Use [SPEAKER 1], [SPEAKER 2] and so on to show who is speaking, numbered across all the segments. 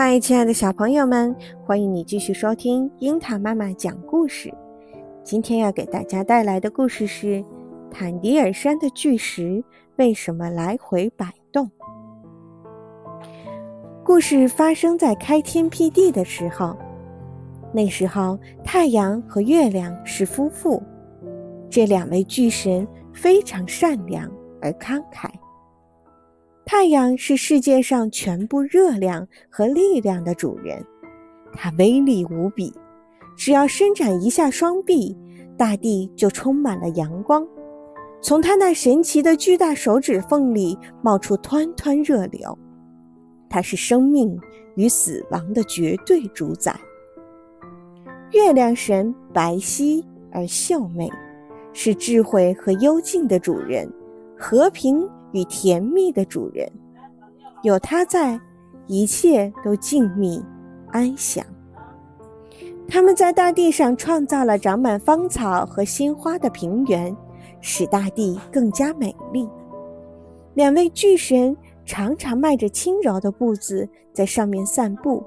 [SPEAKER 1] 嗨，亲爱的小朋友们，欢迎你继续收听樱桃妈妈讲故事。今天要给大家带来的故事是《坦迪尔山的巨石为什么来回摆动》。故事发生在开天辟地的时候，那时候太阳和月亮是夫妇，这两位巨神非常善良而慷慨。太阳是世界上全部热量和力量的主人，它威力无比，只要伸展一下双臂，大地就充满了阳光。从它那神奇的巨大手指缝里冒出湍湍热流，它是生命与死亡的绝对主宰。月亮神白皙而秀美，是智慧和幽静的主人，和平。与甜蜜的主人，有他在，一切都静谧安详。他们在大地上创造了长满芳草和鲜花的平原，使大地更加美丽。两位巨神常常迈着轻柔的步子在上面散步。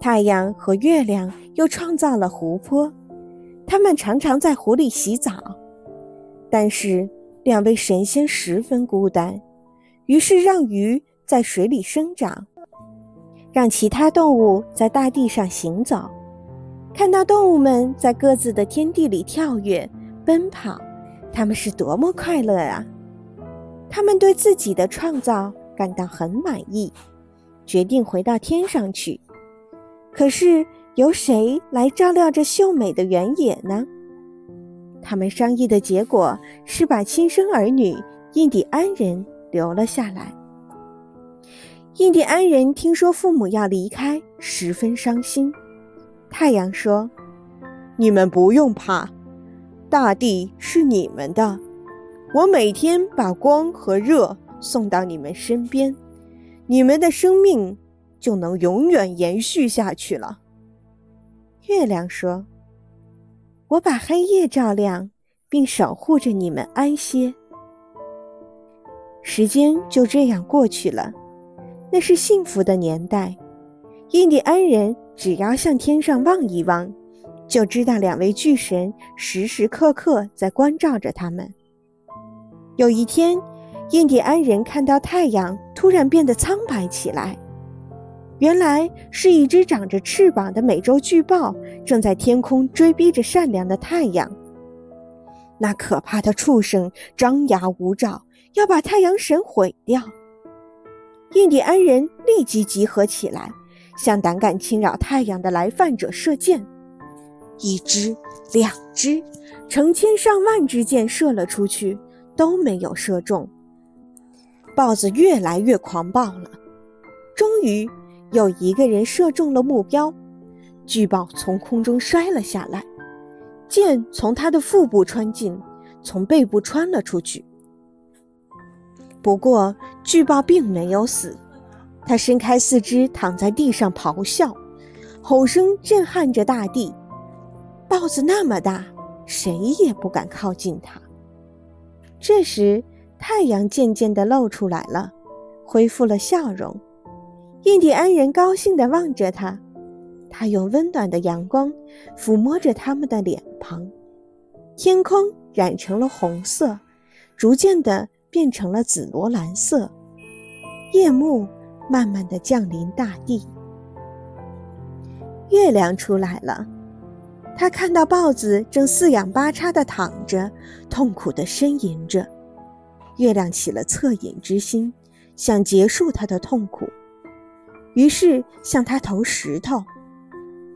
[SPEAKER 1] 太阳和月亮又创造了湖泊，他们常常在湖里洗澡，但是。两位神仙十分孤单，于是让鱼在水里生长，让其他动物在大地上行走。看到动物们在各自的天地里跳跃、奔跑，他们是多么快乐啊！他们对自己的创造感到很满意，决定回到天上去。可是，由谁来照料这秀美的原野呢？他们商议的结果是把亲生儿女印第安人留了下来。印第安人听说父母要离开，十分伤心。太阳说：“
[SPEAKER 2] 你们不用怕，大地是你们的，我每天把光和热送到你们身边，你们的生命就能永远延续下去了。”
[SPEAKER 1] 月亮说。我把黑夜照亮，并守护着你们安歇。时间就这样过去了，那是幸福的年代。印第安人只要向天上望一望，就知道两位巨神时时刻刻在关照着他们。有一天，印第安人看到太阳突然变得苍白起来。原来是一只长着翅膀的美洲巨豹正在天空追逼着善良的太阳。那可怕的畜生张牙舞爪，要把太阳神毁掉。印第安人立即集合起来，向胆敢侵扰太阳的来犯者射箭。一只、两只，成千上万支箭射了出去，都没有射中。豹子越来越狂暴了，终于。有一个人射中了目标，巨豹从空中摔了下来，箭从他的腹部穿进，从背部穿了出去。不过，巨豹并没有死，它伸开四肢躺在地上咆哮，吼声震撼着大地。豹子那么大，谁也不敢靠近它。这时，太阳渐渐地露出来了，恢复了笑容。印第安人高兴地望着他，他用温暖的阳光抚摸着他们的脸庞。天空染成了红色，逐渐地变成了紫罗兰色。夜幕慢慢地降临大地。月亮出来了，他看到豹子正四仰八叉地躺着，痛苦地呻吟着。月亮起了恻隐之心，想结束他的痛苦。于是向他投石头，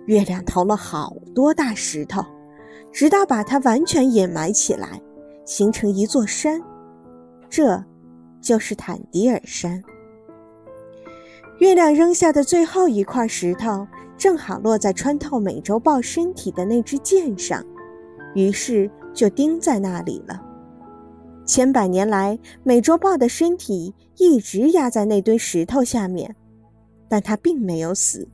[SPEAKER 1] 月亮投了好多大石头，直到把它完全掩埋起来，形成一座山。这，就是坦迪尔山。月亮扔下的最后一块石头，正好落在穿透美洲豹身体的那支箭上，于是就钉在那里了。千百年来，美洲豹的身体一直压在那堆石头下面。但他并没有死。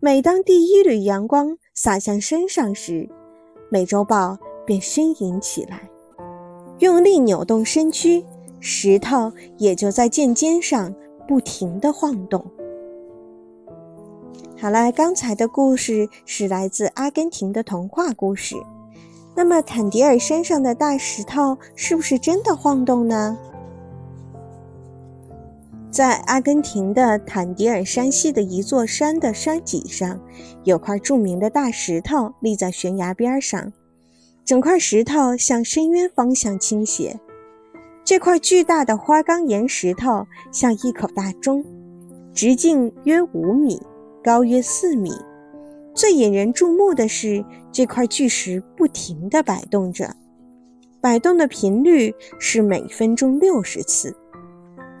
[SPEAKER 1] 每当第一缕阳光洒向身上时，美洲豹便呻吟起来，用力扭动身躯，石头也就在剑尖上不停地晃动。好了，刚才的故事是来自阿根廷的童话故事。那么，坦迪尔山上的大石头是不是真的晃动呢？在阿根廷的坦迪尔山系的一座山的山脊上，有块著名的大石头立在悬崖边上，整块石头向深渊方向倾斜。这块巨大的花岗岩石头像一口大钟，直径约五米。高约四米，最引人注目的是这块巨石不停地摆动着，摆动的频率是每分钟六十次。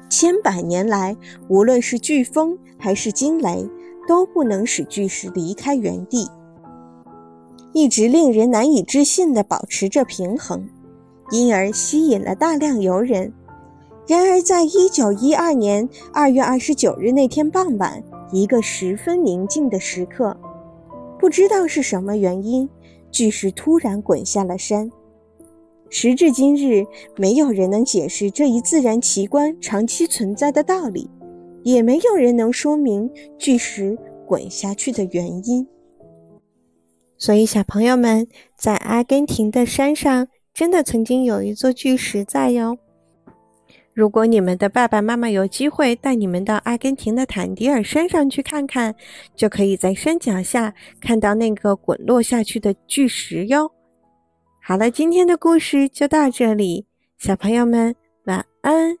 [SPEAKER 1] 千百年来，无论是飓风还是惊雷，都不能使巨石离开原地，一直令人难以置信地保持着平衡，因而吸引了大量游人。然而，在一九一二年二月二十九日那天傍晚。一个十分宁静的时刻，不知道是什么原因，巨石突然滚下了山。时至今日，没有人能解释这一自然奇观长期存在的道理，也没有人能说明巨石滚下去的原因。所以，小朋友们，在阿根廷的山上，真的曾经有一座巨石在哟。如果你们的爸爸妈妈有机会带你们到阿根廷的坦迪尔山上去看看，就可以在山脚下看到那个滚落下去的巨石哟。好了，今天的故事就到这里，小朋友们晚安。